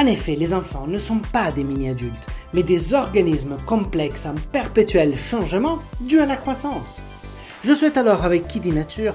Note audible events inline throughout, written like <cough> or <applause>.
En effet, les enfants ne sont pas des mini-adultes, mais des organismes complexes en perpétuel changement dû à la croissance. Je souhaite alors avec Kiddy Nature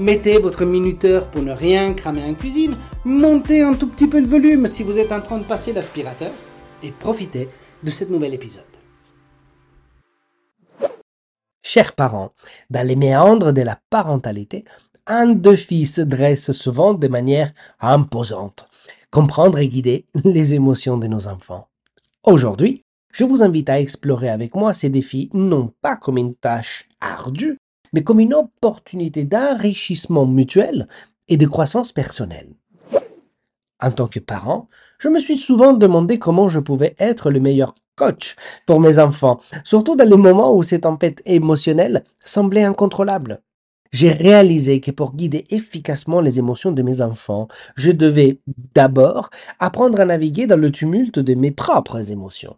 Mettez votre minuteur pour ne rien cramer en cuisine. Montez un tout petit peu le volume si vous êtes en train de passer l'aspirateur. Et profitez de cet nouvel épisode. Chers parents, dans les méandres de la parentalité, un défi se dresse souvent de manière imposante. Comprendre et guider les émotions de nos enfants. Aujourd'hui, je vous invite à explorer avec moi ces défis non pas comme une tâche ardue, mais comme une opportunité d'enrichissement mutuel et de croissance personnelle. En tant que parent, je me suis souvent demandé comment je pouvais être le meilleur coach pour mes enfants, surtout dans les moments où ces tempêtes émotionnelles semblaient incontrôlables. J'ai réalisé que pour guider efficacement les émotions de mes enfants, je devais d'abord apprendre à naviguer dans le tumulte de mes propres émotions.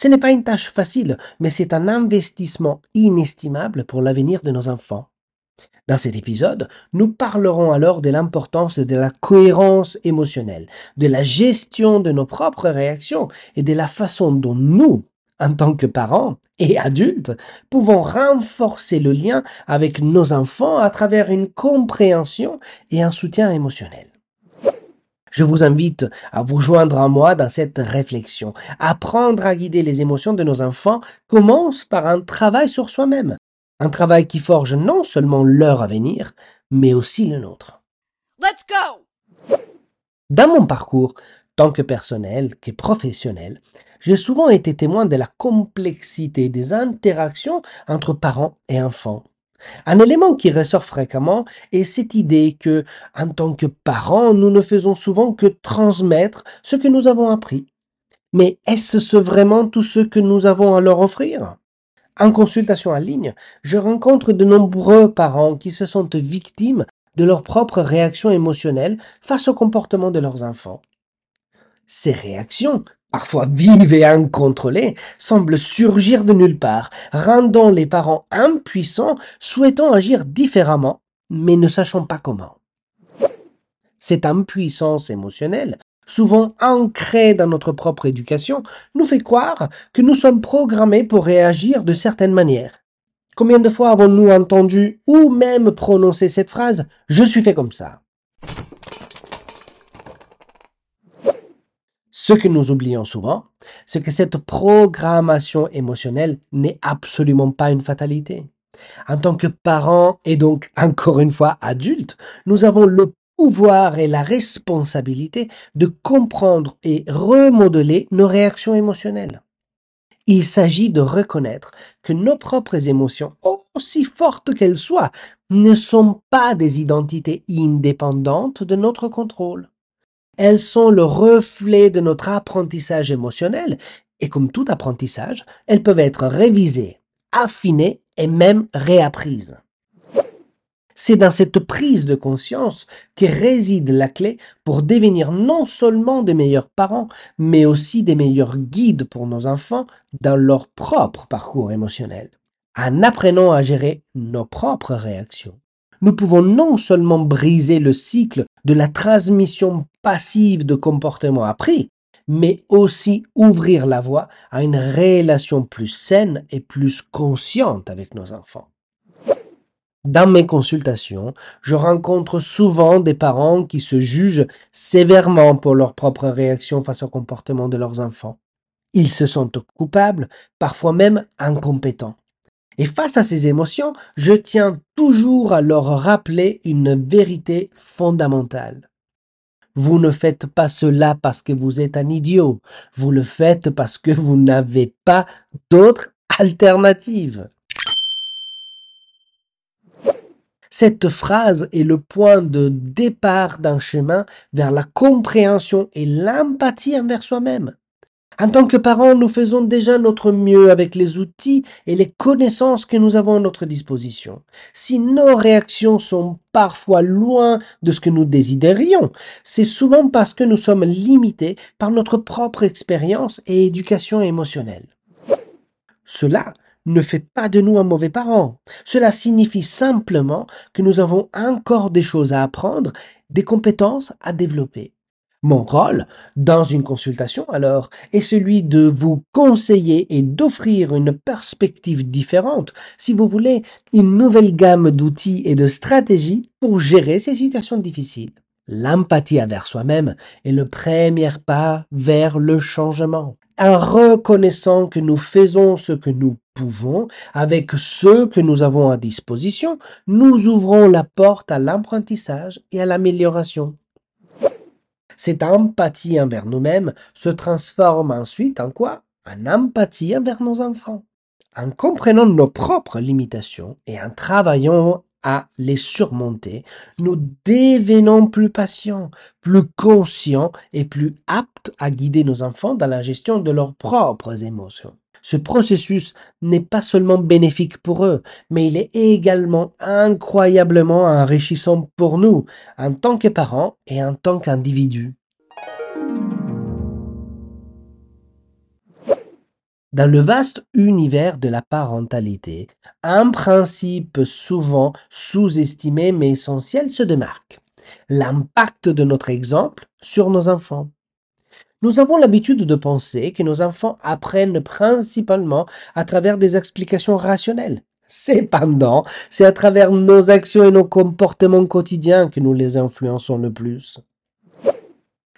Ce n'est pas une tâche facile, mais c'est un investissement inestimable pour l'avenir de nos enfants. Dans cet épisode, nous parlerons alors de l'importance de la cohérence émotionnelle, de la gestion de nos propres réactions et de la façon dont nous, en tant que parents et adultes, pouvons renforcer le lien avec nos enfants à travers une compréhension et un soutien émotionnel. Je vous invite à vous joindre à moi dans cette réflexion. Apprendre à guider les émotions de nos enfants commence par un travail sur soi-même. Un travail qui forge non seulement leur avenir, mais aussi le nôtre. Let's go! Dans mon parcours, tant que personnel que professionnel, j'ai souvent été témoin de la complexité des interactions entre parents et enfants. Un élément qui ressort fréquemment est cette idée que, en tant que parents, nous ne faisons souvent que transmettre ce que nous avons appris. Mais est-ce vraiment tout ce que nous avons à leur offrir? En consultation en ligne, je rencontre de nombreux parents qui se sentent victimes de leurs propres réactions émotionnelles face au comportement de leurs enfants. Ces réactions parfois vives et incontrôlées, semblent surgir de nulle part, rendant les parents impuissants, souhaitant agir différemment, mais ne sachant pas comment. Cette impuissance émotionnelle, souvent ancrée dans notre propre éducation, nous fait croire que nous sommes programmés pour réagir de certaines manières. Combien de fois avons-nous entendu ou même prononcé cette phrase ⁇ Je suis fait comme ça ⁇ Ce que nous oublions souvent, c'est que cette programmation émotionnelle n'est absolument pas une fatalité. En tant que parents et donc encore une fois adultes, nous avons le pouvoir et la responsabilité de comprendre et remodeler nos réactions émotionnelles. Il s'agit de reconnaître que nos propres émotions, aussi fortes qu'elles soient, ne sont pas des identités indépendantes de notre contrôle. Elles sont le reflet de notre apprentissage émotionnel et comme tout apprentissage, elles peuvent être révisées, affinées et même réapprises. C'est dans cette prise de conscience que réside la clé pour devenir non seulement des meilleurs parents, mais aussi des meilleurs guides pour nos enfants dans leur propre parcours émotionnel. En apprenant à gérer nos propres réactions, nous pouvons non seulement briser le cycle de la transmission passive de comportements appris, mais aussi ouvrir la voie à une relation plus saine et plus consciente avec nos enfants. Dans mes consultations, je rencontre souvent des parents qui se jugent sévèrement pour leur propre réaction face au comportement de leurs enfants. Ils se sentent coupables, parfois même incompétents. Et face à ces émotions, je tiens toujours à leur rappeler une vérité fondamentale. Vous ne faites pas cela parce que vous êtes un idiot, vous le faites parce que vous n'avez pas d'autre alternative. Cette phrase est le point de départ d'un chemin vers la compréhension et l'empathie envers soi-même. En tant que parents, nous faisons déjà notre mieux avec les outils et les connaissances que nous avons à notre disposition. Si nos réactions sont parfois loin de ce que nous désirerions, c'est souvent parce que nous sommes limités par notre propre expérience et éducation émotionnelle. Cela ne fait pas de nous un mauvais parent. Cela signifie simplement que nous avons encore des choses à apprendre, des compétences à développer. Mon rôle dans une consultation alors est celui de vous conseiller et d'offrir une perspective différente, si vous voulez, une nouvelle gamme d'outils et de stratégies pour gérer ces situations difficiles. L'empathie envers soi-même est le premier pas vers le changement. En reconnaissant que nous faisons ce que nous pouvons, avec ce que nous avons à disposition, nous ouvrons la porte à l'apprentissage et à l'amélioration. Cette empathie envers nous-mêmes se transforme ensuite en quoi? En empathie envers nos enfants. En comprenant nos propres limitations et en travaillant à les surmonter, nous devenons plus patients, plus conscients et plus aptes à guider nos enfants dans la gestion de leurs propres émotions. Ce processus n'est pas seulement bénéfique pour eux, mais il est également incroyablement enrichissant pour nous, en tant que parents et en tant qu'individus. Dans le vaste univers de la parentalité, un principe souvent sous-estimé mais essentiel se démarque. L'impact de notre exemple sur nos enfants. Nous avons l'habitude de penser que nos enfants apprennent principalement à travers des explications rationnelles. Cependant, c'est à travers nos actions et nos comportements quotidiens que nous les influençons le plus.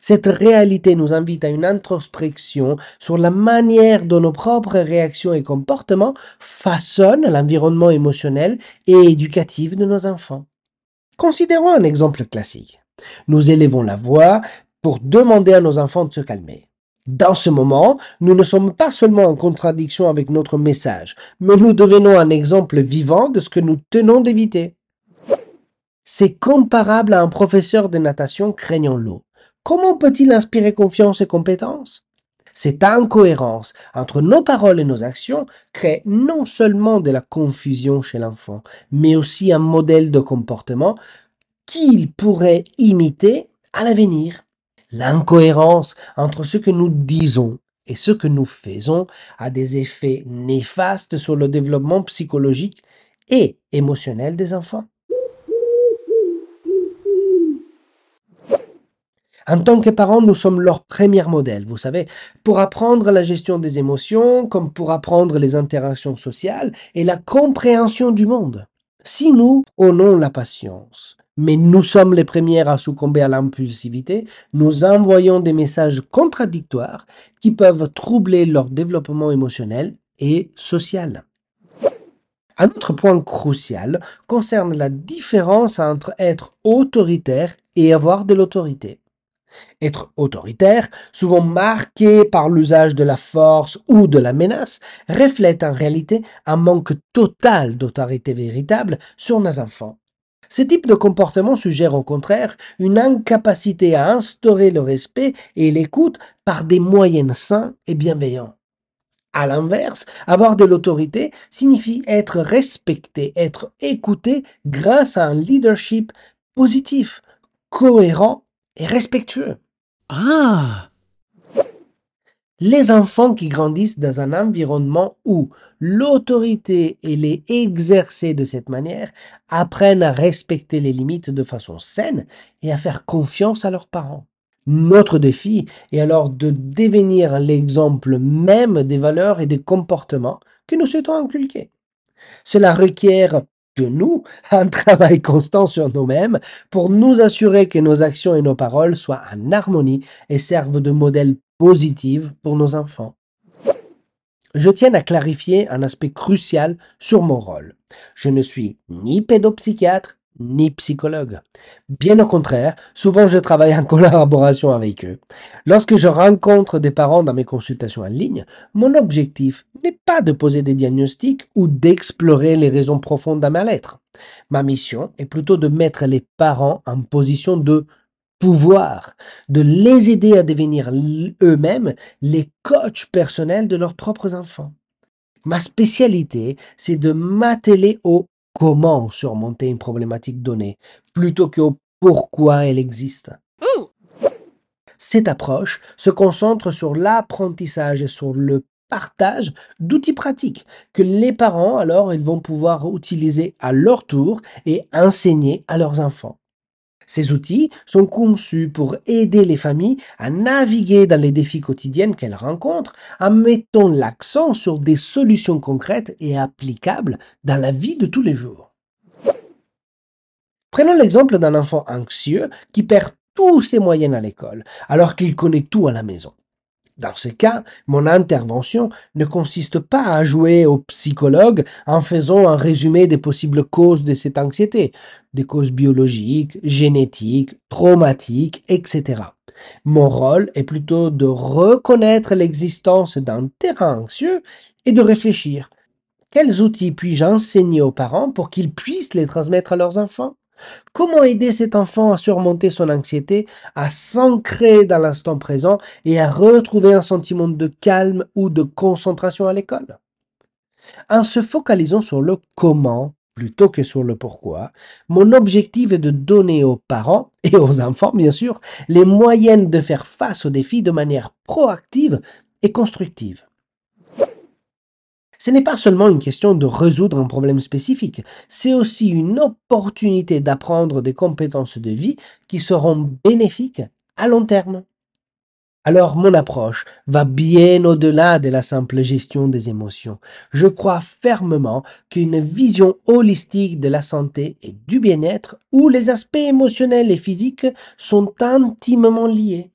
Cette réalité nous invite à une introspection sur la manière dont nos propres réactions et comportements façonnent l'environnement émotionnel et éducatif de nos enfants. Considérons un exemple classique. Nous élevons la voix pour demander à nos enfants de se calmer. Dans ce moment, nous ne sommes pas seulement en contradiction avec notre message, mais nous devenons un exemple vivant de ce que nous tenons d'éviter. C'est comparable à un professeur de natation craignant l'eau. Comment peut-il inspirer confiance et compétence? Cette incohérence entre nos paroles et nos actions crée non seulement de la confusion chez l'enfant, mais aussi un modèle de comportement qu'il pourrait imiter à l'avenir. L'incohérence entre ce que nous disons et ce que nous faisons a des effets néfastes sur le développement psychologique et émotionnel des enfants. En tant que parents, nous sommes leur premier modèle, vous savez, pour apprendre la gestion des émotions, comme pour apprendre les interactions sociales et la compréhension du monde. Si nous honons la patience, mais nous sommes les premières à succomber à l'impulsivité, nous envoyons des messages contradictoires qui peuvent troubler leur développement émotionnel et social. Un autre point crucial concerne la différence entre être autoritaire et avoir de l'autorité. Être autoritaire, souvent marqué par l'usage de la force ou de la menace, reflète en réalité un manque total d'autorité véritable sur nos enfants. Ce type de comportement suggère au contraire une incapacité à instaurer le respect et l'écoute par des moyens sains et bienveillants. À l'inverse, avoir de l'autorité signifie être respecté, être écouté grâce à un leadership positif, cohérent et respectueux. Ah Les enfants qui grandissent dans un environnement où l'autorité est exercée de cette manière apprennent à respecter les limites de façon saine et à faire confiance à leurs parents. Notre défi est alors de devenir l'exemple même des valeurs et des comportements que nous souhaitons inculquer. Cela requiert de nous <laughs> un travail constant sur nous-mêmes pour nous assurer que nos actions et nos paroles soient en harmonie et servent de modèle positif pour nos enfants. Je tiens à clarifier un aspect crucial sur mon rôle. Je ne suis ni pédopsychiatre ni psychologue. Bien au contraire, souvent je travaille en <laughs> collaboration avec eux. Lorsque je rencontre des parents dans mes consultations en ligne, mon objectif n'est pas de poser des diagnostics ou d'explorer les raisons profondes d'un mal-être. Ma mission est plutôt de mettre les parents en position de pouvoir, de les aider à devenir eux-mêmes les coachs personnels de leurs propres enfants. Ma spécialité, c'est de m'atteler au comment surmonter une problématique donnée, plutôt qu'au pourquoi elle existe. Ooh. Cette approche se concentre sur l'apprentissage et sur le partage d'outils pratiques que les parents alors ils vont pouvoir utiliser à leur tour et enseigner à leurs enfants. Ces outils sont conçus pour aider les familles à naviguer dans les défis quotidiens qu'elles rencontrent en mettant l'accent sur des solutions concrètes et applicables dans la vie de tous les jours. Prenons l'exemple d'un enfant anxieux qui perd tous ses moyens à l'école alors qu'il connaît tout à la maison. Dans ce cas, mon intervention ne consiste pas à jouer au psychologue en faisant un résumé des possibles causes de cette anxiété, des causes biologiques, génétiques, traumatiques, etc. Mon rôle est plutôt de reconnaître l'existence d'un terrain anxieux et de réfléchir. Quels outils puis-je enseigner aux parents pour qu'ils puissent les transmettre à leurs enfants? Comment aider cet enfant à surmonter son anxiété, à s'ancrer dans l'instant présent et à retrouver un sentiment de calme ou de concentration à l'école? En se focalisant sur le comment plutôt que sur le pourquoi, mon objectif est de donner aux parents <laughs> et aux enfants, bien sûr, les moyens de faire face aux défis de manière proactive et constructive. Ce n'est pas seulement une question de résoudre un problème spécifique, c'est aussi une opportunité d'apprendre des compétences de vie qui seront bénéfiques à long terme. Alors mon approche va bien au-delà de la simple gestion des émotions. Je crois fermement qu'une vision holistique de la santé et du bien-être, où les aspects émotionnels et physiques sont intimement liés.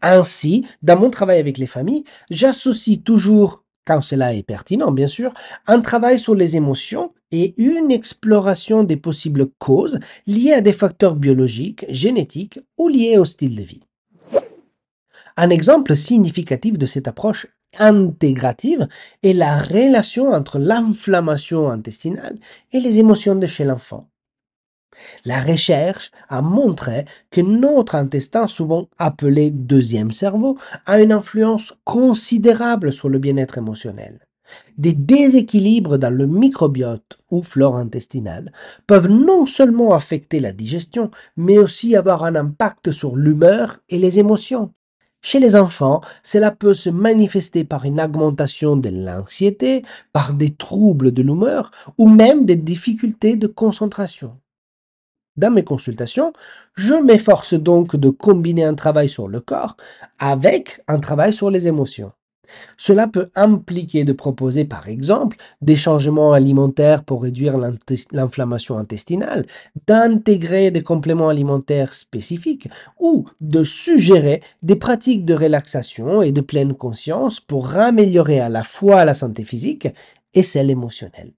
Ainsi, dans mon travail avec les familles, j'associe toujours quand cela est pertinent bien sûr, un travail sur les émotions et une exploration des possibles causes liées à des facteurs biologiques, génétiques ou liés au style de vie. Un exemple significatif de cette approche intégrative est la relation entre l'inflammation intestinale et les émotions de chez l'enfant. La recherche a montré que notre intestin, souvent appelé deuxième cerveau, a une influence considérable sur le bien-être émotionnel. Des déséquilibres dans le microbiote ou flore intestinale peuvent non seulement affecter la digestion, mais aussi avoir un impact sur l'humeur et les émotions. Chez les enfants, cela peut se manifester par une augmentation de l'anxiété, par des troubles de l'humeur ou même des difficultés de concentration. Dans mes consultations, je m'efforce donc de combiner un travail sur le corps avec un travail sur les émotions. Cela peut impliquer de proposer par exemple des changements alimentaires pour réduire l'inflammation intestinale, d'intégrer des compléments alimentaires spécifiques ou de suggérer des pratiques de relaxation et de pleine conscience pour améliorer à la fois la santé physique et celle émotionnelle.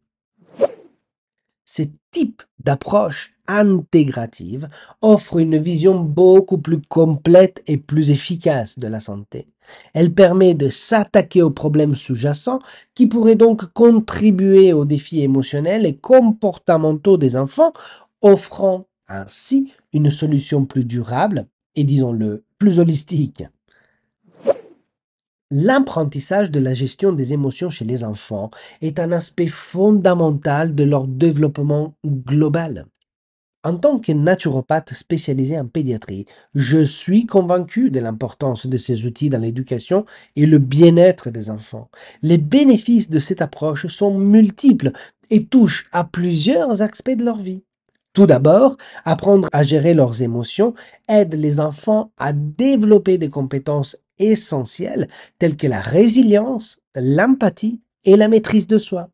Ce type d'approche intégrative offre une vision beaucoup plus complète et plus efficace de la santé. Elle permet de s'attaquer aux problèmes sous-jacents qui pourraient donc contribuer aux défis émotionnels et comportementaux des enfants, offrant ainsi une solution plus durable et disons-le plus holistique. L'apprentissage de la gestion des émotions chez les enfants est un aspect fondamental de leur développement global. En tant que naturopathe spécialisé en pédiatrie, je suis convaincu de l'importance de ces outils dans l'éducation et le bien-être des enfants. Les bénéfices de cette approche sont multiples et touchent à plusieurs aspects de leur vie. Tout d'abord, apprendre à gérer leurs émotions aide les enfants à développer des compétences essentielles telles que la résilience, l'empathie et la maîtrise de soi.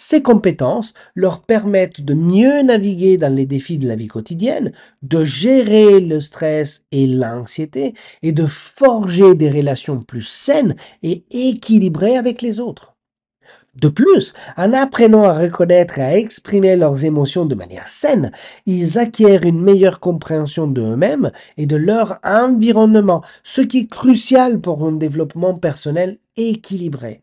Ces compétences leur permettent de mieux naviguer dans les défis de la vie quotidienne, de gérer le stress et l'anxiété et de forger des relations plus saines et équilibrées avec les autres. De plus, en apprenant à reconnaître et à exprimer leurs émotions de manière saine, ils acquièrent une meilleure compréhension d'eux-mêmes et de leur environnement, ce qui est crucial pour un développement personnel équilibré.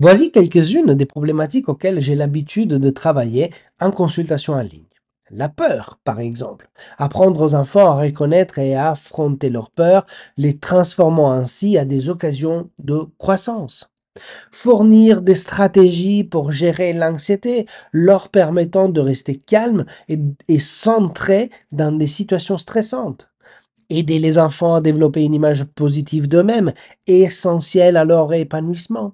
Voici quelques-unes des problématiques auxquelles j'ai l'habitude de travailler en consultation en ligne. La peur, par exemple. Apprendre aux enfants à reconnaître et à affronter leur peur, les transformant ainsi à des occasions de croissance. Fournir des stratégies pour gérer l'anxiété, leur permettant de rester calmes et, et centrés dans des situations stressantes. Aider les enfants à développer une image positive d'eux-mêmes, essentielle à leur épanouissement,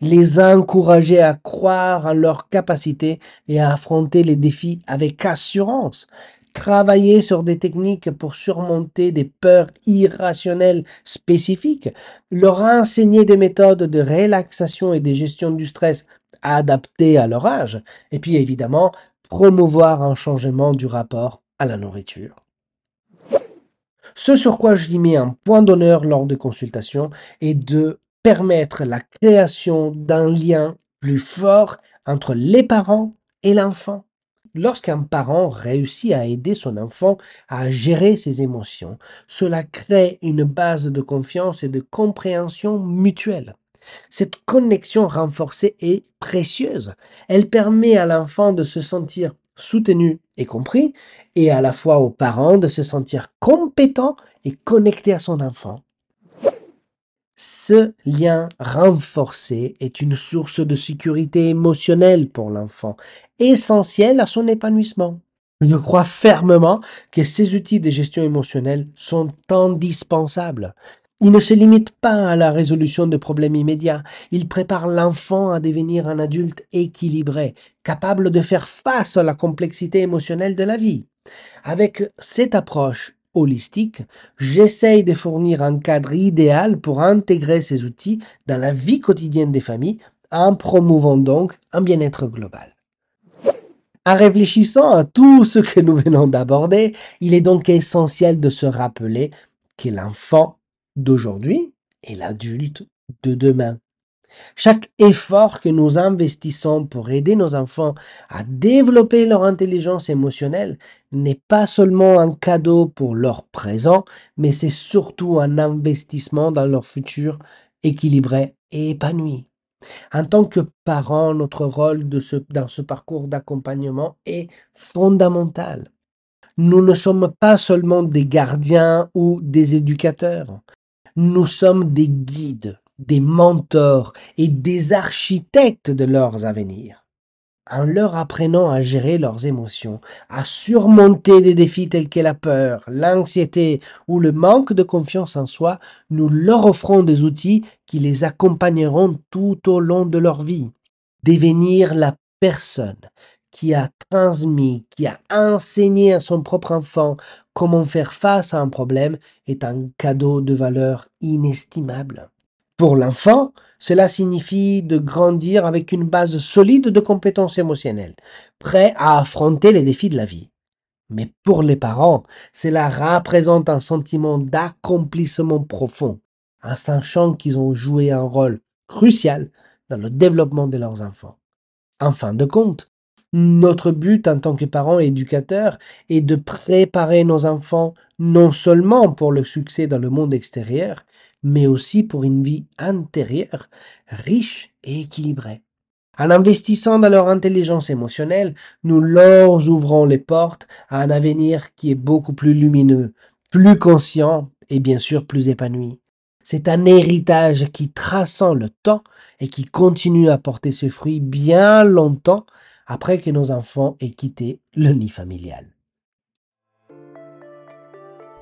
les encourager à croire en leurs capacités et à affronter les défis avec assurance, travailler sur des techniques pour surmonter des peurs irrationnelles spécifiques, leur enseigner des méthodes de relaxation et de gestion du stress adaptées à leur âge, et puis évidemment promouvoir un changement du rapport à la nourriture. Ce sur quoi je mets un point d'honneur lors de consultations est de permettre la création d'un lien plus fort entre les parents et l'enfant. Lorsqu'un parent réussit à aider son enfant à gérer ses émotions, cela crée une base de confiance et de compréhension mutuelle. Cette connexion renforcée est précieuse. Elle permet à l'enfant de se sentir soutenu et compris, et à la fois aux parents de se sentir compétents et connectés à son enfant. Ce lien renforcé est une source de sécurité émotionnelle pour l'enfant, essentielle à son épanouissement. Je crois fermement que ces outils de gestion émotionnelle sont indispensables. Il ne se limite pas à la résolution de problèmes immédiats, il prépare l'enfant à devenir un adulte équilibré, capable de faire face à la complexité émotionnelle de la vie. Avec cette approche holistique, j'essaye de fournir un cadre idéal pour intégrer ces outils dans la vie quotidienne des familles, en promouvant donc un bien-être global. En réfléchissant à tout ce que nous venons d'aborder, il est donc essentiel de se rappeler que l'enfant d'aujourd'hui et l'adulte de demain. Chaque effort que nous investissons pour aider nos enfants à développer leur intelligence émotionnelle n'est pas seulement un cadeau pour leur présent, mais c'est surtout un investissement dans leur futur équilibré et épanoui. En tant que parents, notre rôle dans ce parcours d'accompagnement est fondamental. Nous ne sommes pas seulement des gardiens ou des éducateurs. Nous sommes des guides, des mentors et des architectes de leurs avenirs. En leur apprenant à gérer leurs émotions, à surmonter des défis tels que la peur, l'anxiété ou le manque de confiance en soi, nous leur offrons des outils qui les accompagneront tout au long de leur vie. Devenir la personne qui a transmis, qui a enseigné à son propre enfant comment faire face à un problème est un cadeau de valeur inestimable. Pour l'enfant, cela signifie de grandir avec une base solide de compétences émotionnelles, prêt à affronter les défis de la vie. Mais pour les parents, cela représente un sentiment d'accomplissement profond, en sachant qu'ils ont joué un rôle crucial dans le développement de leurs enfants. En fin de compte, notre but en tant que parents et éducateurs est de préparer nos enfants non seulement pour le succès dans le monde extérieur, mais aussi pour une vie intérieure riche et équilibrée. En investissant dans leur intelligence émotionnelle, nous leur ouvrons les portes à un avenir qui est beaucoup plus lumineux, plus conscient et bien sûr plus épanoui. C'est un héritage qui traçant le temps et qui continue à porter ses fruits bien longtemps après que nos enfants aient quitté le nid familial.